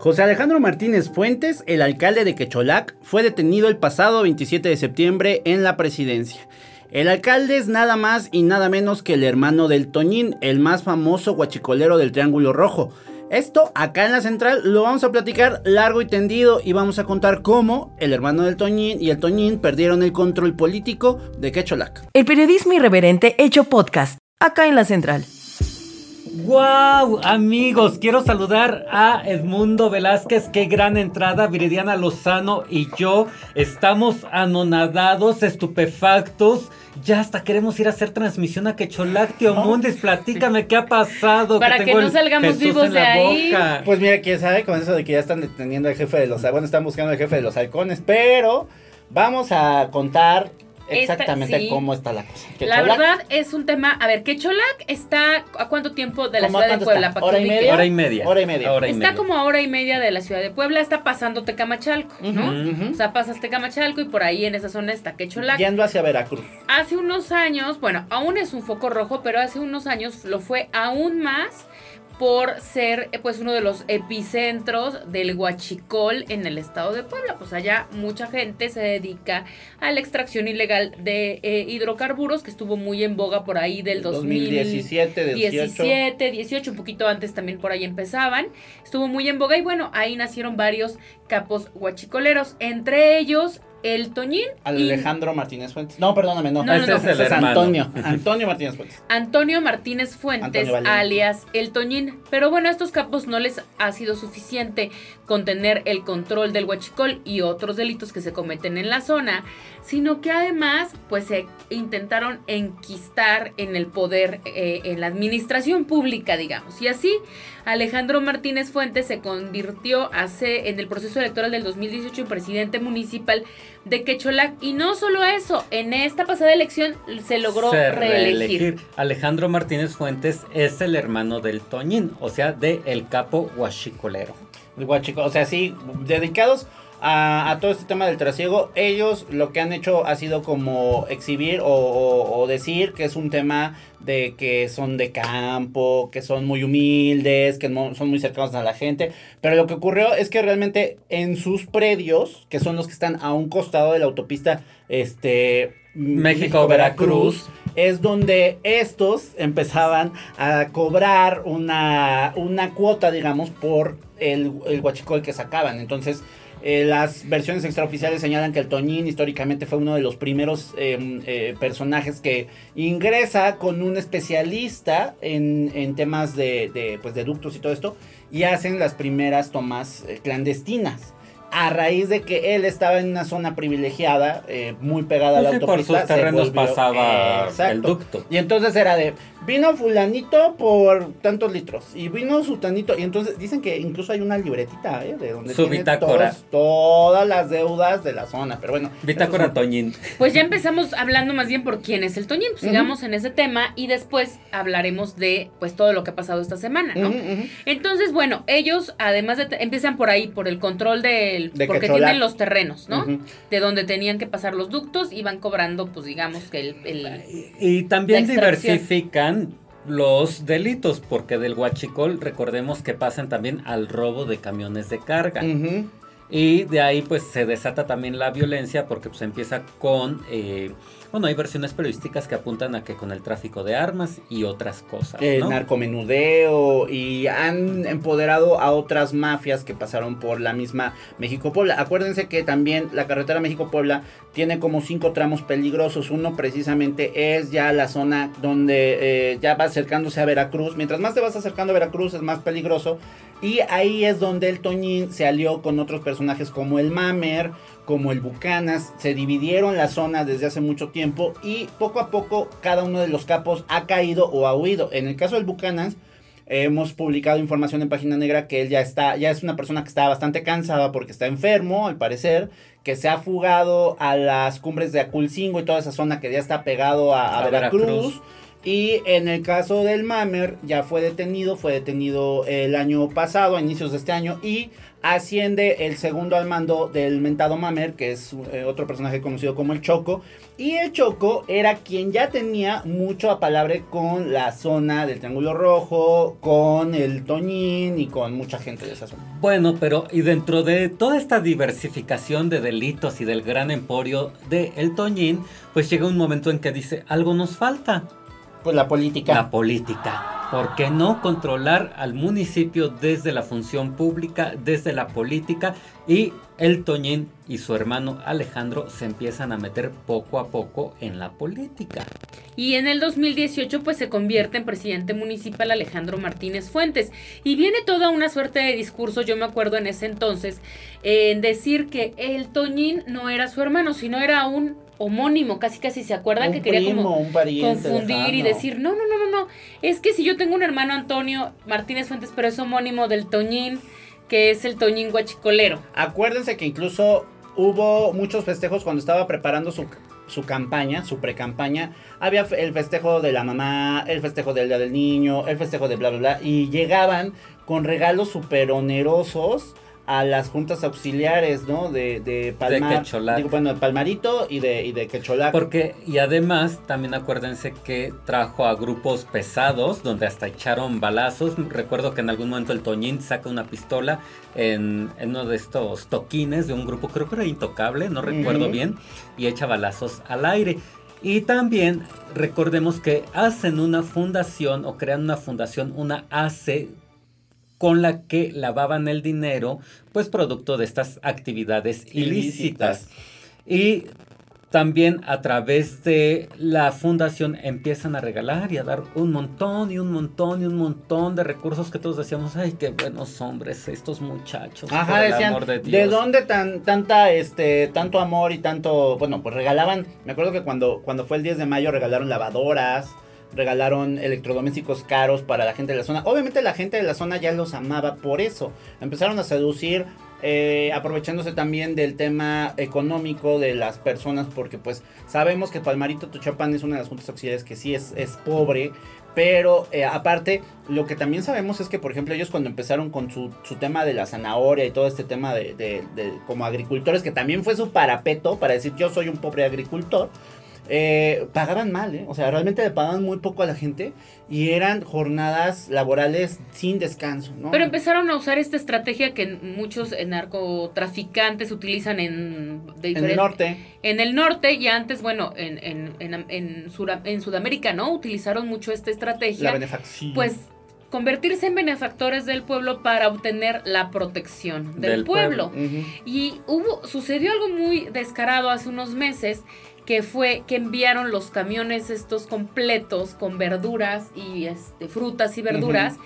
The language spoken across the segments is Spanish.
José Alejandro Martínez Fuentes, el alcalde de Quecholac, fue detenido el pasado 27 de septiembre en la presidencia. El alcalde es nada más y nada menos que el hermano del Toñín, el más famoso guachicolero del Triángulo Rojo. Esto acá en la central lo vamos a platicar largo y tendido y vamos a contar cómo el hermano del Toñín y el Toñín perdieron el control político de Quecholac. El periodismo irreverente hecho podcast. Acá en la Central. ¡Wow! Amigos, quiero saludar a Edmundo Velázquez. Qué gran entrada. Viridiana Lozano y yo estamos anonadados, estupefactos. Ya hasta queremos ir a hacer transmisión a Quecholac, tío Mundis. Platícame qué ha pasado. Para que tengo no el salgamos Jesús vivos de ahí. boca. Pues mira, quién sabe con eso de que ya están deteniendo al jefe de los... Bueno, están buscando al jefe de los halcones, pero vamos a contar Esta- exactamente sí. cómo está la cosa. La verdad es un tema. A ver, Quecholac está a cuánto tiempo de la ¿Cómo a ciudad de Puebla para ¿Hora y media? Hora y media. Hora y media. Hora y Está media. como a hora y media de la ciudad de Puebla, está pasando Tecamachalco, ¿no? O sea, pasas Tecamachalco y por ahí en esa zona está Quecholac. Yendo hacia Veracruz. Hace unos años, bueno, aún es un foco rojo, pero hace unos años lo fue aún más por ser eh, pues uno de los epicentros del huachicol en el estado de Puebla. Pues allá mucha gente se dedica a la extracción ilegal de eh, hidrocarburos, que estuvo muy en boga por ahí del 2017, 18. 17, 18, un poquito antes también por ahí empezaban. Estuvo muy en boga y bueno, ahí nacieron varios capos huachicoleros, entre ellos el Toñín y Alejandro Martínez Fuentes. No, perdóname, no. No, no, no. es, ese Es el es. Antonio. Antonio Martínez Fuentes. Antonio Martínez Fuentes, Antonio alias El Toñín. Pero bueno, a estos capos no les ha sido suficiente con tener el control del huachicol y otros delitos que se cometen en la zona, sino que además pues se intentaron enquistar en el poder, eh, en la administración pública, digamos. Y así Alejandro Martínez Fuentes se convirtió hace, en el proceso electoral del 2018 en presidente municipal de Quecholac. Y no solo eso, en esta pasada elección se logró Se reelegir. reelegir. Alejandro Martínez Fuentes es el hermano del Toñín, o sea, de El Capo Huachicolero. El guachico, o sea, sí, dedicados a, todo este tema del trasiego, ellos lo que han hecho ha sido como exhibir o, decir que es un tema de que son de campo, que son muy humildes, que son muy cercanos a la gente, pero lo que ocurrió es que realmente en sus predios, que son los que están a un costado de la autopista, este... México-Veracruz. es donde estos empezaban a cobrar una, una cuota, digamos, por el, el guachicol que sacaban. Entonces, eh, las versiones extraoficiales señalan que el Toñín históricamente fue uno de los primeros eh, eh, personajes que ingresa con un especialista en, en temas de, de, pues, de ductos y todo esto y hacen las primeras tomas eh, clandestinas. A raíz de que él estaba en una zona privilegiada, eh, muy pegada a la sí, por autopista. sus terrenos volvió- pasaba Exacto. el ducto. Y entonces era de, vino fulanito por tantos litros y vino sutanito. Y entonces dicen que incluso hay una libretita, ¿eh? De donde Su tiene bitácora. todos- todas las deudas de la zona. Pero bueno. Bitácora es Toñín. Pues ya empezamos hablando más bien por quién es el Toñín. Pues sigamos en ese tema y después hablaremos de pues todo lo que ha pasado esta semana, ¿no? Entonces, bueno, ellos además de empiezan por ahí, por el control del De porque Quecholac. tienen los terrenos, ¿no? De donde tenían que pasar los ductos y van cobrando, pues digamos que el, el- Y también diversifican los delitos, porque del huachicol recordemos que pasan también al robo de camiones de carga. Ujú. Y de ahí pues se desata también la violencia porque pues empieza con, eh, bueno, hay versiones periodísticas que apuntan a que con el tráfico de armas y otras cosas. El ¿no? narcomenudeo y han empoderado a otras mafias que pasaron por la misma México-Puebla. Acuérdense que también la carretera México-Puebla tiene como cinco tramos peligrosos. Uno precisamente es ya la zona donde eh, ya va acercándose a Veracruz. Mientras más te vas acercando a Veracruz es más peligroso. Y ahí es donde el Toñín se alió con otros personajes como el Mamer, como el Bucanas. Se dividieron la zona desde hace mucho tiempo y poco a poco cada uno de los capos ha caído o ha huido. En el caso del Bucanas, hemos publicado información en Página Negra que él ya está, ya es una persona que está bastante cansada porque está enfermo, al parecer, que se ha fugado a las cumbres de Aculcingo y toda esa zona que ya está pegado a, a A Veracruz. Veracruz. Y en el caso del Mamer, ya fue detenido, fue detenido el año pasado, a inicios de este año, y asciende el segundo al mando del mentado Mamer, que es eh, otro personaje conocido como el Choco. Y el Choco era quien ya tenía mucho apalabre con la zona del Triángulo Rojo, con el Toñín y con mucha gente de esa zona. Bueno, pero y dentro de toda esta diversificación de delitos y del gran emporio de El Toñín, pues llega un momento en que dice, algo nos falta. Pues la política. La política. ¿Por qué no controlar al municipio desde la función pública, desde la política? Y el Toñín y su hermano Alejandro se empiezan a meter poco a poco en la política. Y en el 2018 pues se convierte en presidente municipal Alejandro Martínez Fuentes. Y viene toda una suerte de discursos, yo me acuerdo en ese entonces, en decir que el Toñín no era su hermano, sino era un homónimo, casi casi se acuerdan Un que quería primo, como un confundir y decir, no, no, no, no, no, es que si yo tengo un hermano Antonio Martínez Fuentes, pero es homónimo del Toñín, que es el Toñín guachicolero. Acuérdense que incluso hubo muchos festejos cuando estaba preparando su, su campaña, su pre-campaña. Había el festejo de la mamá, el festejo del día del niño, el festejo de bla, bla, bla. Y llegaban con regalos súper onerosos a las juntas auxiliares, ¿no? De, de Palmar. Digo, bueno, de Palmarito y de, y de Quecholac. Porque, y además, también acuérdense que trajo a grupos pesados, donde hasta echaron balazos. Recuerdo que en algún momento el Toñín saca una pistola en, en uno de estos toquines de un grupo, creo que era intocable, no recuerdo bien, y echa balazos al aire. Y también recordemos que hacen una fundación o crean una fundación, una ACE, con la que lavaban el dinero, pues producto de estas actividades ilícitas. Y también a través de la fundación empiezan a regalar y a dar un montón y un montón y un montón de recursos que todos decíamos, ay, qué buenos hombres estos muchachos. Ajá, por el decían, amor de de, Dios". dónde tan, tanta, este, tanto amor y tanto, bueno, pues regalaban, me acuerdo que cuando, cuando fue el 10 de mayo regalaron lavadoras, regalaron electrodomésticos caros para la gente de la zona. Obviamente la gente de la zona ya los amaba por eso. Empezaron a seducir, eh, aprovechándose también del tema económico de las personas, porque pues sabemos que Palmarito Tuchapan es una de las juntas auxiliares que sí es, es pobre, pero eh, aparte, lo que también sabemos es que, por ejemplo, ellos cuando empezaron con su, su tema de la zanahoria y todo este tema de- de como agricultores, que también fue su parapeto para decir yo soy un pobre agricultor, eh, pagaban mal, ¿eh? O sea, realmente le pagaban muy poco a la gente y eran jornadas laborales sin descanso, ¿no? Pero empezaron a usar esta estrategia que muchos narcotraficantes utilizan en, de en el norte. En el norte y antes, bueno, en, en, en, en, Sura- en Sudamérica, ¿no? Utilizaron mucho esta La estrategia. benefacción. Pues convertirse en benefactores del pueblo para obtener la protección del, Del pueblo. Y hubo, sucedió algo muy descarado hace unos meses, que fue que enviaron los camiones estos completos con verduras y este, frutas y verduras,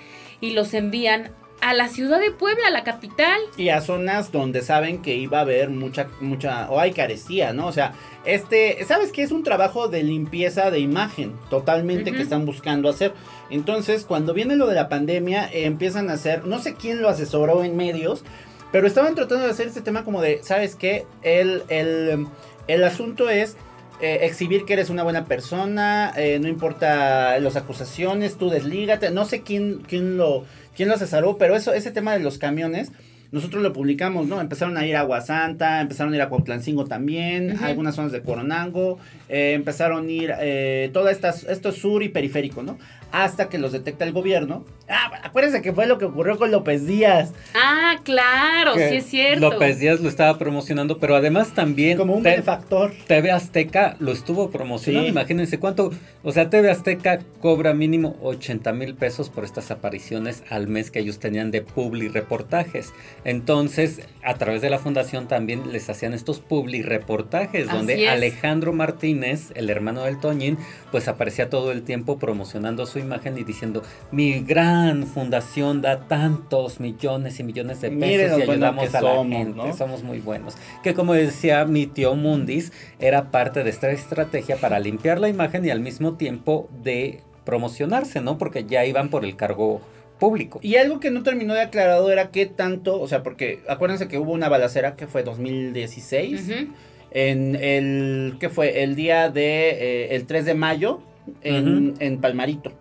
y los envían a la ciudad de Puebla, la capital. Y a zonas donde saben que iba a haber mucha, mucha, o hay carecía, ¿no? O sea, este, ¿sabes qué? Es un trabajo de limpieza de imagen, totalmente, que están buscando hacer. Entonces, cuando viene lo de la pandemia, eh, empiezan a hacer, no sé quién lo asesoró en medios, pero estaban tratando de hacer este tema como de, ¿sabes qué? El, el, el asunto es eh, exhibir que eres una buena persona, eh, no importa las acusaciones, tú deslígate, no sé quién, quién lo, quién lo asesoró, pero eso, ese tema de los camiones, nosotros lo publicamos, ¿no? Empezaron a ir a Aguasanta, empezaron a ir a Cuautlancingo también, algunas zonas de Coronango, eh, empezaron a ir eh, toda esta, esto es sur y periférico, ¿no? Hasta que los detecta el gobierno. Ah, acuérdense que fue lo que ocurrió con López Díaz. Ah, claro, Que sí es cierto. López Díaz lo estaba promocionando, pero además también Como un benefactor. TV Azteca lo estuvo promocionando. Sí. Imagínense cuánto. O sea, TV Azteca cobra mínimo 80 mil pesos por estas apariciones al mes que ellos tenían de publi reportajes. Entonces, a través de la fundación también les hacían estos publi reportajes, Así donde es. Alejandro Martínez, el hermano del Toñín, pues aparecía todo el tiempo promocionando su imagen y diciendo: Mi gran fundación da tantos millones y millones de pesos Miren y ayudamos que a la somos, gente. ¿no? Somos muy buenos. Que como decía mi tío Mundis, era parte de esta estrategia para limpiar la imagen y al mismo tiempo de promocionarse, ¿no? Porque ya iban por el cargo público. Y algo que no terminó de aclarado era qué tanto, o sea, porque acuérdense que hubo una balacera que fue 2016, Ujú. en el, ¿qué fue? El día de, eh, el 3 de mayo, en, en Palmarito.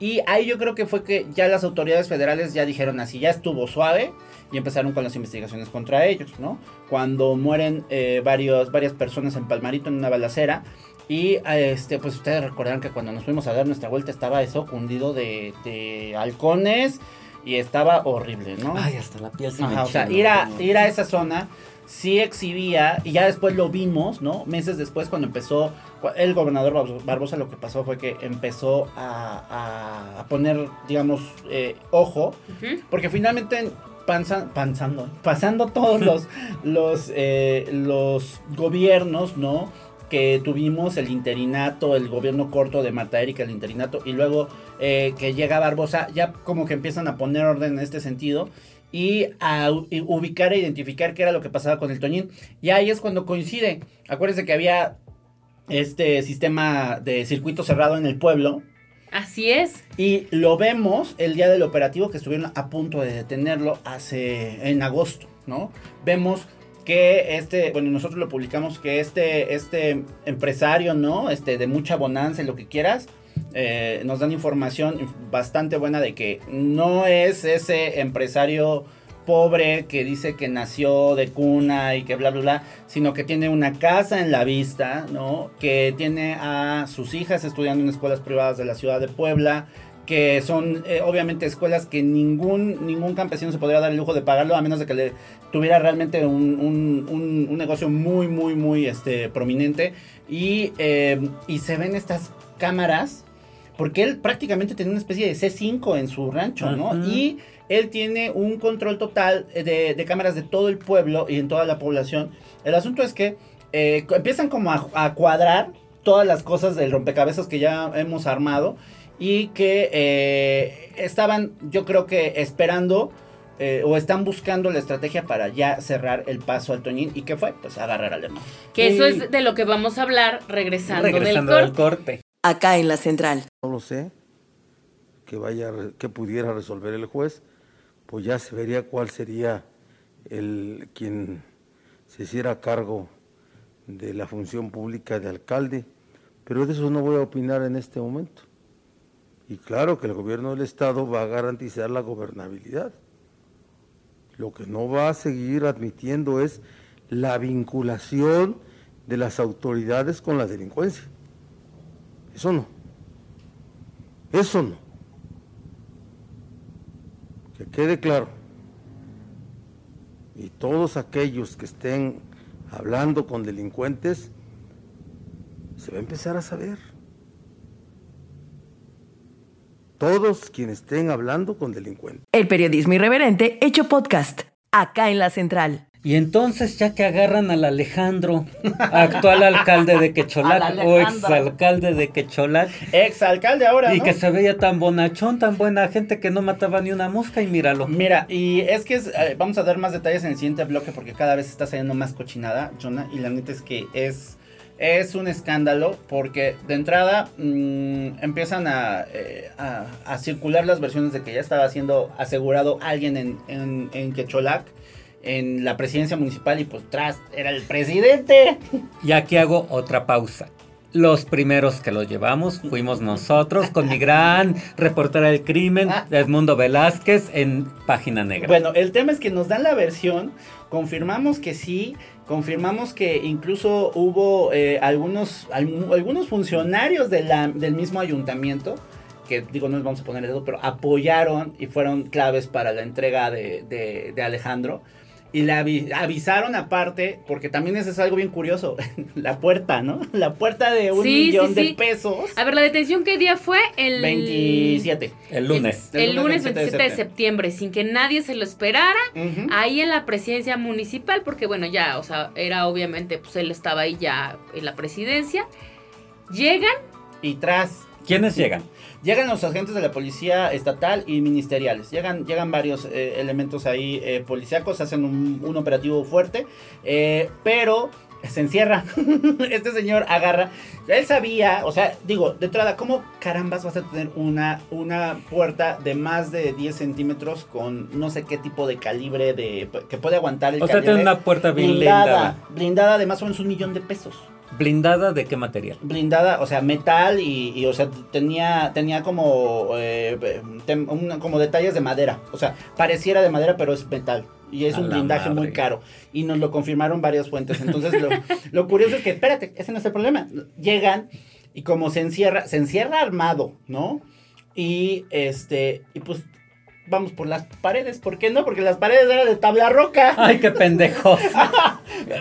Y ahí yo creo que fue que ya las autoridades federales ya dijeron así, ya estuvo suave y empezaron con las investigaciones contra ellos, ¿no? Cuando mueren eh, varios, varias personas en Palmarito en una balacera. Y este, pues ustedes recordarán que cuando nos fuimos a dar nuestra vuelta estaba eso cundido de, de halcones y estaba horrible, ¿no? Ay, hasta la piel se me Ajá, o sea, ir a, ir a esa zona sí exhibía, y ya después lo vimos, ¿no? Meses después cuando empezó, el gobernador Barbo- Barbosa lo que pasó fue que empezó a, poner, digamos, eh, ojo, porque finalmente panza- panzando, pasando todos los, los, eh, los gobiernos, ¿no? Que tuvimos el interinato, el gobierno corto de Marta Erika, el interinato, y luego eh, que llega Barbosa, ya como que empiezan a poner orden en este sentido y a ubicar e identificar qué era lo que pasaba con el Toñín. Y ahí es cuando coincide. Acuérdense que había este sistema de circuito cerrado en el pueblo. Así es. Y lo vemos el día del operativo que estuvieron a punto de detenerlo hace en agosto, ¿no? Vemos que este, bueno, nosotros lo publicamos que este, este empresario, ¿no? Este, de mucha bonanza y lo que quieras, eh, nos dan información bastante buena de que no es ese empresario pobre que dice que nació de cuna y que bla, bla, bla, sino que tiene una casa en la vista, ¿no? Que tiene a sus hijas estudiando en escuelas privadas de la ciudad de Puebla, que son eh, obviamente escuelas que ningún, ningún campesino se podría dar el lujo de pagarlo a menos de que le tuviera realmente un, un- un- negocio muy, muy, muy este, prominente. Y, eh, y se ven estas cámaras, porque él prácticamente tiene una especie de C5 en su rancho, ¿no? Y él tiene un control total de, de cámaras de todo el pueblo y en toda la población. El asunto es que eh, empiezan como a, a cuadrar todas las cosas del rompecabezas que ya hemos armado y que eh, estaban, yo creo que esperando eh, o están buscando la estrategia para ya cerrar el paso al Toñín. ¿Y qué fue? Pues agarrar al hermano. Que eso es de lo que vamos a hablar regresando, Regresando del del corte. Acá en la central. No lo sé, que vaya, que pudiera resolver el juez, pues ya se vería cuál sería el quien se hiciera cargo de la función pública de alcalde, pero de eso no voy a opinar en este momento. Y claro que el gobierno del estado va a garantizar la gobernabilidad. Lo que no va a seguir admitiendo es la vinculación de las autoridades con la delincuencia. Eso no. Eso no. Que quede claro. Y todos aquellos que estén hablando con delincuentes, se va a empezar a saber. Todos quienes estén hablando con delincuentes. El periodismo irreverente hecho podcast. Acá en la central. Y entonces, ya que agarran al Alejandro, actual alcalde de Quecholac o exalcalde de Quecholac, Exalcalde ahora, y ¿no? que se veía tan bonachón, tan buena gente que no mataba ni una mosca, y míralo. Mira, y es que es, eh, vamos a dar más detalles en el siguiente bloque porque cada vez está saliendo más cochinada, Jonah, y la neta es que es, es un escándalo porque de entrada mm, empiezan a, eh, a, a circular las versiones de que ya estaba siendo asegurado alguien en, en, en Quecholac, en la presidencia municipal y pues tras era el presidente. Y aquí hago otra pausa. Los primeros que lo llevamos fuimos nosotros con mi gran reportera del crimen, Ah. Edmundo Velázquez, en Página Negra. Bueno, el tema es que nos dan la versión, confirmamos que sí, confirmamos que incluso hubo eh, algunos, algu- algunos funcionarios de la- del mismo ayuntamiento, que digo, no les vamos a poner el dedo, pero apoyaron y fueron claves para la entrega de, de- de Alejandro. Y le avi- avisaron aparte, porque también eso es algo bien curioso, la puerta, ¿no? La puerta de un Sí, millón sí, de sí. pesos. A ver, la detención, ¿qué día fue? El 27. el lunes. El, lunes 27 de septiembre, sin que nadie se lo esperara. Ahí en la presidencia municipal, porque bueno, ya, o sea, era obviamente, pues él estaba ahí ya en la presidencia. Llegan, Y tras ¿Quiénes llegan? Llegan los agentes de la policía estatal y ministeriales. Llegan, llegan varios eh, elementos ahí eh, policíacos, hacen un, un operativo fuerte. eh, pero se encierra. este señor agarra. Él sabía, o sea, digo, de entrada, ¿cómo carambas vas a tener una, una puerta de más de 10 centímetros con no sé qué tipo de calibre de que puede aguantar el O sea, tiene una puerta blindada. blindada. Blindada de más o menos un millón de pesos. ¿Blindada de qué material? blindada, o sea, metal y, y, o sea, tenía, tenía como, eh, tem- como detalles de madera. O sea, pareciera de madera, pero es metal. Y es A un blindaje muy caro. Y nos lo confirmaron varias fuentes. Entonces, lo, lo curioso es que, espérate, ese no es el problema. Llegan y como se encierra, se encierra armado, ¿no? Y este, y pues vamos por las paredes. ¿Por qué no? Porque las paredes eran de tabla roca. Ay, qué pendejos.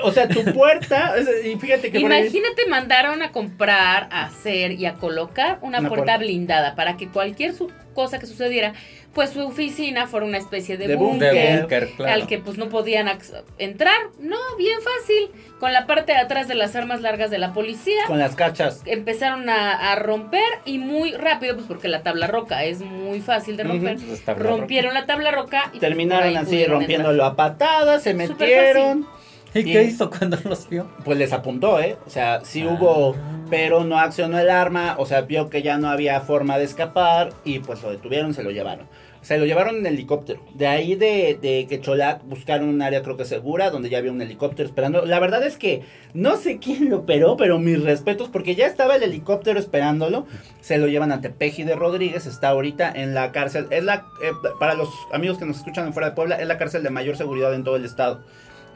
O sea, tu puerta, y fíjate que ahí- Imagínate mandaron a comprar, a hacer y a colocar una, Una puerta, puerta. blindada para que cualquier su- cosa que sucediera, pues su oficina fuera una especie de, De búnker. De búnker, claro. Al que pues no podían entrar. No, bien fácil. Con la parte de atrás de las armas largas de la policía. con las cachas. Empezaron a, a romper y muy rápido, pues porque la tabla roca es muy fácil de romper. Rompieron la tabla roca y Terminaron así rompiéndolo a patadas, se metieron. ¿Y Y- qué hizo cuando los vio? Pues les apuntó, ¿eh? O sea, sí Ah. hubo, pero no accionó el arma, o sea, vio que ya no había forma de escapar y pues lo detuvieron, se lo llevaron. Se lo llevaron en helicóptero. De ahí de, de Quecholac buscaron un área creo que segura, donde ya había un helicóptero esperando. La verdad es que no sé quién lo operó, pero mis respetos, porque ya estaba el helicóptero esperándolo. Se lo llevan a Tepeji de Rodríguez, está ahorita en la cárcel. Es la, eh, para los amigos que nos escuchan fuera de Puebla, es la cárcel de mayor seguridad en todo el estado.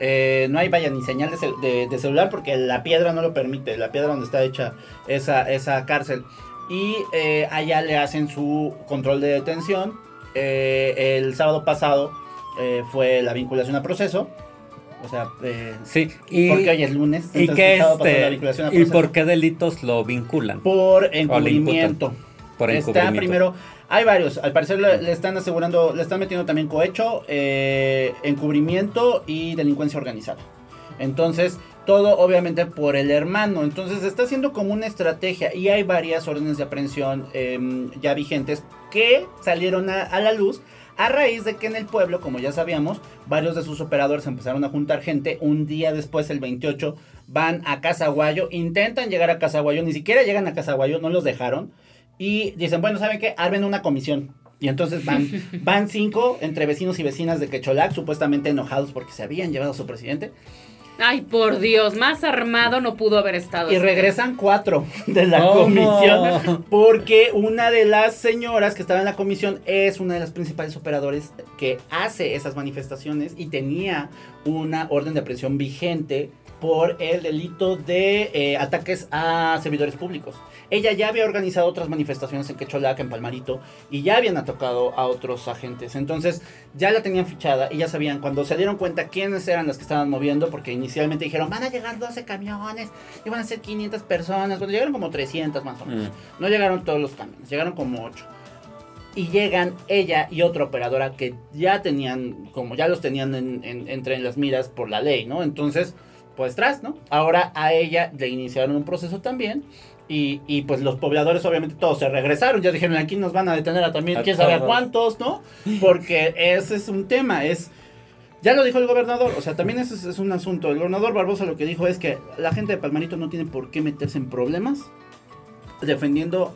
Eh, no hay vaya ni señal de, cel- de- de celular porque la piedra no lo permite, la piedra donde está hecha esa, esa cárcel. Y eh, allá le hacen su control de detención. Eh, el sábado pasado eh, fue la vinculación a proceso. O sea, eh, Sí, y, porque hoy es lunes. y qué este, y por qué delitos lo vinculan. Por encubrimiento. Por Está encubrimiento. primero, hay varios, al parecer le, están asegurando, le están metiendo también cohecho, eh, encubrimiento y delincuencia organizada. Entonces, todo obviamente por el hermano. Entonces, está haciendo como una estrategia y hay varias órdenes de aprehensión em, ya vigentes que salieron a, a la luz a raíz de que en el pueblo, como ya sabíamos, varios de sus operadores empezaron a juntar gente. Un día después, el 28, van a Casaguayo, intentan llegar a Casaguayo, ni siquiera llegan a Casaguayo, no los dejaron. Y dicen, bueno, ¿saben qué? Armen una comisión. Y entonces van, van cinco entre vecinos y vecinas de Quecholac, supuestamente enojados porque se habían llevado a su presidente. Ay, por Dios, más armado no pudo haber estado. Y regresan cuatro de la comisión. Porque una de las señoras que estaba en la comisión es una de las principales operadores que hace esas manifestaciones y tenía una orden de aprehensión vigente por el delito de eh, ataques a servidores públicos. Ella ya había organizado otras manifestaciones en Quecholac, en Palmarito, y ya habían atacado a otros agentes. Entonces ya la tenían fichada y ya sabían, cuando se dieron cuenta quiénes eran las que estaban moviendo, porque inicialmente dijeron, van a llegar 12 camiones y van a ser 500 personas. Cuando llegaron como 300 más o menos. Mm. No llegaron todos los camiones, llegaron como 8. Y llegan ella y otra operadora que ya tenían, como ya los tenían en- en- entre las miras por la ley, ¿no? Entonces, tras, ¿no? Ahora a ella le iniciaron un proceso también. Y, y, pues los pobladores obviamente todos se regresaron, ya dijeron aquí nos van a detener a también, quién sabe a cuántos, ¿no? Porque ese es un tema, es... Ya lo dijo el gobernador, o sea, también ese es, es un asunto. El gobernador Barbosa lo que dijo es que la gente de Palmarito no tiene por qué meterse en problemas defendiendo,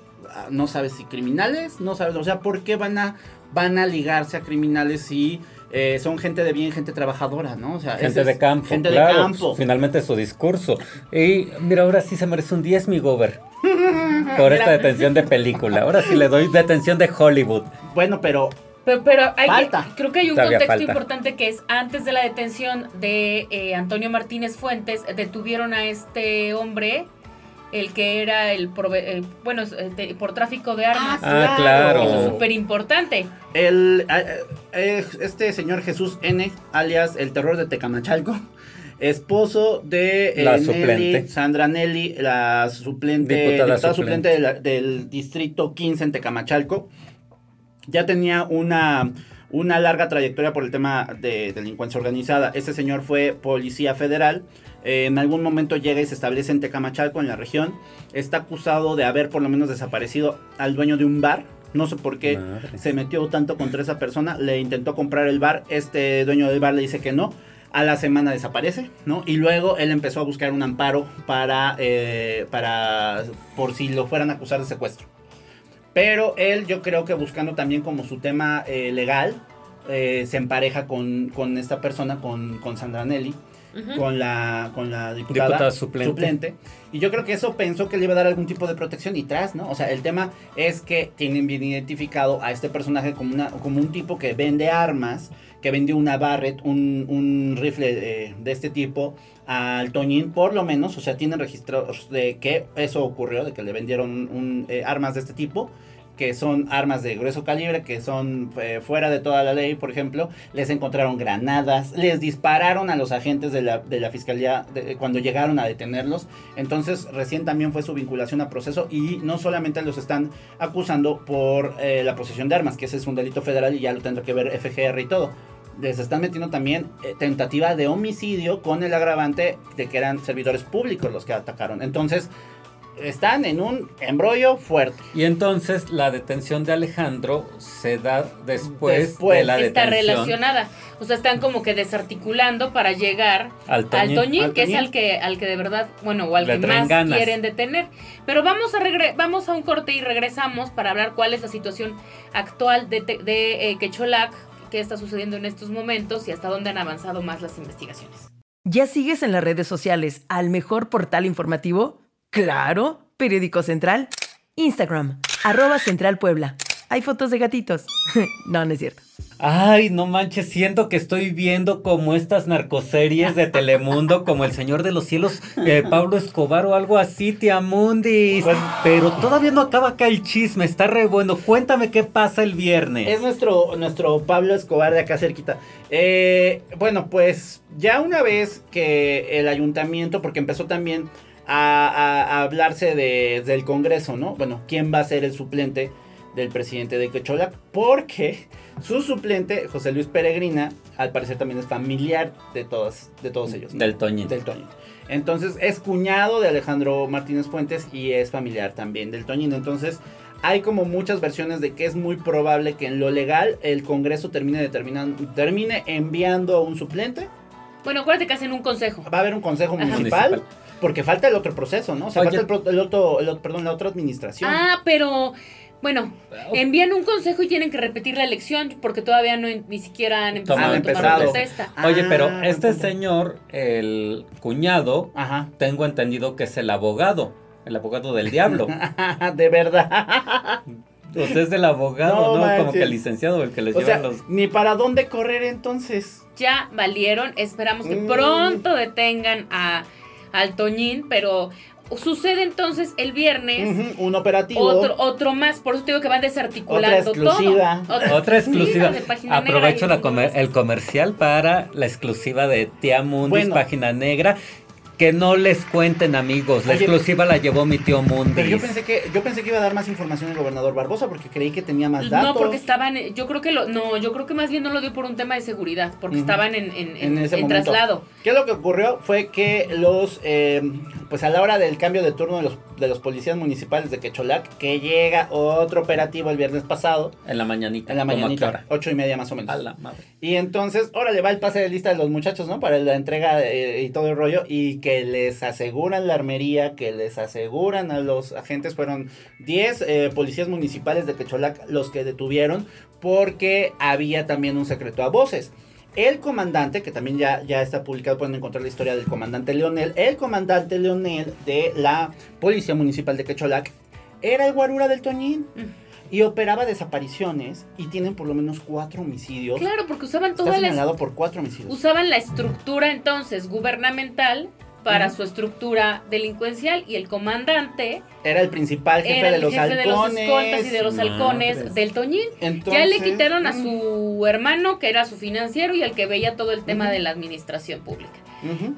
no sabes si criminales, no sabes, o sea, ¿por qué van a, van a ligarse a criminales si eh, son gente de bien, gente trabajadora, ¿no? O sea, Gente de campo, Gente claro, de campo. pues, finalmente su discurso. Y mira, ahora sí se merece un 10, mi gober. Por esta detención de película. Ahora sí le doy detención de Hollywood. Bueno, pero Pero, pero hay que- Falta. creo que hay un Todavía contexto falta. importante que es antes de la detención de eh, Antonio Martínez Fuentes, detuvieron a este hombre, el que era el, prove- eh, bueno, eh, de- por tráfico de armas. Ah, claro. Eso es súper importante. el, eh, este señor Jesús N, alias el terror de Tecamachalco, esposo de eh, La Nelly, suplente. Sandra Nelly, la suplente, Diputada diputada suplente. suplente, de la- del distrito 15 en Tecamachalco, ya tenía una, una larga trayectoria por el tema de delincuencia organizada. Este señor fue policía federal. Eh, en algún momento llega y se establece en Tecamachalco, en la región. Está acusado de haber por lo menos desaparecido al dueño de un bar. No sé por qué Madre. se metió tanto contra esa persona. Le intentó comprar el bar. Este dueño del bar le dice que no. A la semana desaparece, ¿no? Y luego él empezó a buscar un amparo para, eh, para, por si lo fueran a acusar de secuestro. Pero él, yo creo que buscando también como su tema eh, legal, eh, se empareja con, con esta persona, con, con Sandra Con la, con la diputada, Diputada suplente. Y yo creo que eso pensó que le iba a dar algún tipo de protección y tras, ¿no? O sea, el tema es que tienen bien identificado a este personaje como, una, como un tipo que vende armas, que vendió una Barrett, un, un rifle de, de este tipo al Toñín, por lo menos, o sea, tienen registros de que eso ocurrió, de que le vendieron un, eh, armas de este tipo que son armas de grueso calibre, que son eh, fuera de toda la ley, por ejemplo, les encontraron granadas, les dispararon a los agentes de la, de la fiscalía cuando llegaron a detenerlos. Entonces, recién también fue su vinculación a proceso y no solamente los están acusando por eh, la posesión de armas, que ese es un delito federal y ya lo tendrá que ver FGR y todo. Les están metiendo también eh, tentativa de homicidio con el agravante de que eran servidores públicos los que atacaron. Entonces, están en un embrollo fuerte. Y entonces la detención de Alejandro se da después, Después. de la Está detención relacionada. O sea, están como que desarticulando para llegar al al Toñín. Que es al que, al que de verdad, bueno, o al Le que más ganas. quieren detener. Pero vamos a regre vamos a un corte y regresamos para hablar cuál es la situación actual de eh, Quecholac, qué está sucediendo en estos momentos y hasta dónde han avanzado más las investigaciones. ¿Ya sigues en las redes sociales al mejor portal informativo? Claro, Periódico Central. Instagram, arroba Central Puebla. Hay fotos de gatitos. no, no es cierto. Ay, no manches, siento que estoy viendo como estas narcoseries de Telemundo, como El Señor de los Cielos, eh, Pablo Escobar o algo así, Tiamundis. Pues- Pero todavía no acaba acá el chisme, está re bueno. Cuéntame qué pasa el viernes. Es nuestro, nuestro Pablo Escobar de acá cerquita. Eh, bueno, pues ya una vez que el ayuntamiento, porque empezó también a, a- a hablarse de- del Congreso, ¿no? Bueno, ¿quién va a ser el suplente del presidente de Quecholac? Porque su suplente, José Luis Peregrina, al parecer también es familiar de todos, de todos ellos. ¿no? Del Toñín. Del Toñín. Entonces es cuñado de Alejandro Martínez Fuentes y es familiar también del Toñín. Entonces hay como muchas versiones de que es muy probable que en lo legal el Congreso termine termine enviando a un suplente. Bueno, acuérdate que hacen un consejo. Va a haber un consejo. Municipal. Porque falta el otro proceso, ¿no? O sea, Oye. falta el, pro- el otro, el perdón, la otra administración. Ah, pero bueno, envían un consejo y tienen que repetir la elección porque todavía no ni siquiera han empezado Han a tomar empezado. protesta. Oye, pero Ah, este señor, el cuñado, Ajá. tengo entendido que es el abogado, el abogado del diablo. de verdad. Sea, es el abogado, No ¿no? Como que el licenciado, el que les o lleva sea, los... ni para dónde correr entonces. Ya valieron, esperamos que Mm. pronto detengan a al Toñín, pero sucede entonces el viernes Ujú, un operativo. otro otro más, por eso te digo que van desarticulando Otra exclusiva. todo. Otra exclusiva. de Página Negra Aprovecho la comer- el comercial para la exclusiva de Tía Mundis, Bueno. página negra. Que no les cuenten, amigos. La Oye, exclusiva la llevó mi tío Pero yo pensé que yo pensé que iba a dar más información el gobernador Barbosa porque creí que tenía más datos. No, porque estaban, yo creo que lo, no, yo creo que más bien no lo dio por un tema de seguridad, porque estaban en, en, en en- ese en momento. traslado. ¿Qué es lo que ocurrió? Fue que los, eh, pues a la hora del cambio de turno de los, de los policías municipales de Quecholac, que llega otro operativo el viernes pasado, En la mañanita. en la ¿Cómo a qué mañanita, ocho y media más o menos. A la madre. Y entonces, órale, va el pase de lista de los muchachos, ¿no? Para la entrega eh, y todo el rollo. Y que les aseguran la armería, que les aseguran a los agentes. Fueron 10 eh, policías municipales de Quecholac los que detuvieron porque había también un secreto a voces. El comandante, que también ya, ya está publicado, pueden encontrar la historia del comandante Leonel. El comandante Leonel de la Policía Municipal de Quecholac era el guarura del Toñín. Mm. Y operaba desapariciones y tienen por lo menos cuatro homicidios. Claro, porque usaban la señalado por cuatro homicidios. usaban la estructura entonces gubernamental para su estructura delincuencial y el comandante Era el principal jefe era de el los jefe de los halcones. escoltas y de los halcones del Toñín. Entonces, ya le quitaron a mm, su hermano, que era su financiero y al que veía todo el tema de la administración pública.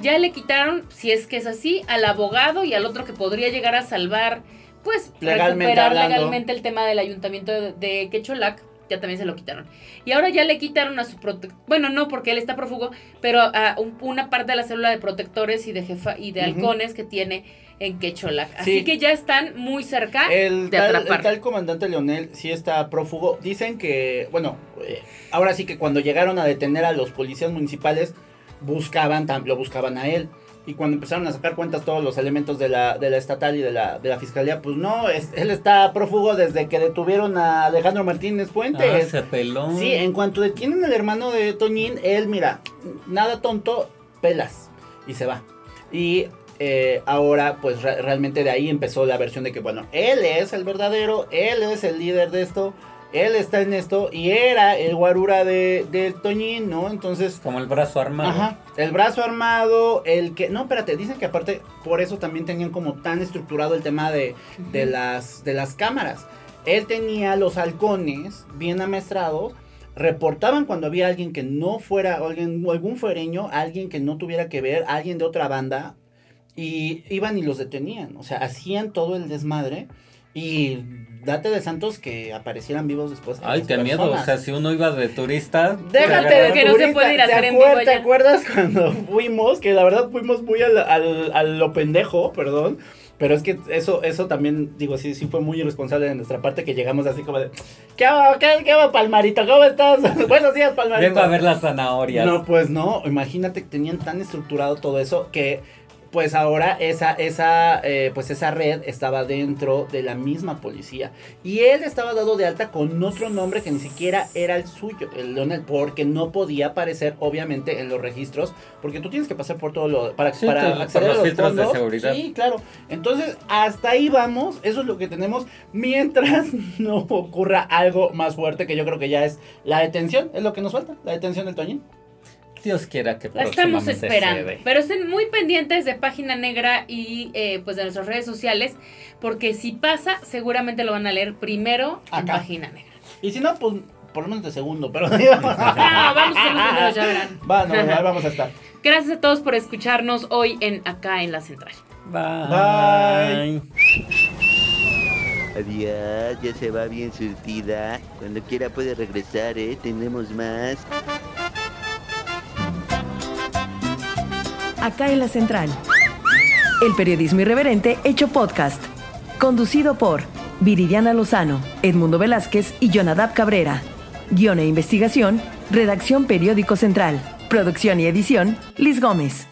Ya le quitaron, si es que es así, al abogado y al otro que podría llegar a salvar, pues Legalmente recuperar hablando. legalmente el tema del ayuntamiento de, de Quecholac. Ya también se lo quitaron. Y ahora ya le quitaron a su protector. Bueno, no, porque él está prófugo, pero a un- una parte de la célula de protectores y de jefa y de halcones que tiene en Quecholac. Así Sí. que ya están muy cerca El de tal, atrapar. el tal comandante Leonel sí está prófugo. Dicen que, bueno, eh, ahora sí que cuando llegaron a detener a los policías municipales, buscaban, lo buscaban a él. Y cuando empezaron a sacar cuentas todos los elementos de la, de la estatal y de la, de la fiscalía, pues no, es- él está prófugo desde que detuvieron a Alejandro Martínez Ah, Fuentes. se peló. Sí, en cuanto detienen al hermano de Toñín, él, mira, nada tonto, pelas. Y se va. Y eh, ahora, pues re- realmente de ahí empezó la versión de que, bueno, él es el verdadero, él es el líder de esto, él está en esto, y era el guarura de, de Toñín, ¿no? Entonces, Como el brazo armado. Ajá. El brazo armado, el que. No, espérate, dicen que aparte por eso también tenían como tan estructurado el tema de, de, las, de las cámaras. Él tenía los halcones bien amestrados. Reportaban cuando había alguien que no fuera, alguien, algún fuereño, alguien que no tuviera que ver, alguien de otra banda, y iban y los detenían. O sea, hacían todo el desmadre. Y date de santos que aparecieran vivos después. Ay, qué miedo. O sea, si uno iba de turista. Déjate de que no se puede ir a ¿te hacer en vivo ¿Te acuerdas cuando fuimos? Que la verdad fuimos muy al, al- lo pendejo, perdón. Pero es que eso, eso también, digo, sí, sí fue muy irresponsable de nuestra parte que llegamos así como de, ¿qué va, qué, qué va, Palmarito? ¿Cómo estás? Buenos días, Palmarito. Vengo a ver las zanahorias. No, pues no, imagínate que tenían tan estructurado todo eso que pues ahora esa, esa, eh, pues esa red estaba dentro de la misma policía. Y él estaba dado de alta con otro nombre que ni siquiera era el suyo, el Leonel, porque no podía aparecer obviamente en los registros, porque tú tienes que pasar por todo lo, para, Sí, para acceder los a los filtros de fondos. seguridad. Sí, claro. Entonces, hasta ahí vamos, eso es lo que tenemos, mientras no ocurra algo más fuerte, que yo creo que ya es la detención, es lo que nos falta, la detención del Toñín. Dios quiera que La estamos esperando. se dé. Pero estén muy pendientes de Página Negra y eh, pues de nuestras redes sociales. Porque si pasa, seguramente lo van a leer primero en Acá. Página Negra. Y si no, pues por lo menos de segundo, pero No, vamos a ser los primeros, ya verán. Va, no, ahí vamos a estar. Gracias a todos por escucharnos hoy en acá en la central. Bye. Bye. Adiós, ya se va bien surtida. Cuando quiera puede regresar, ¿eh? Tenemos más. Acá en la Central. El periodismo irreverente hecho podcast. Conducido por Viridiana Lozano, Edmundo Velázquez y Jonadab Cabrera. Guión e investigación, redacción Periódico Central. Producción y edición, Liz Gómez.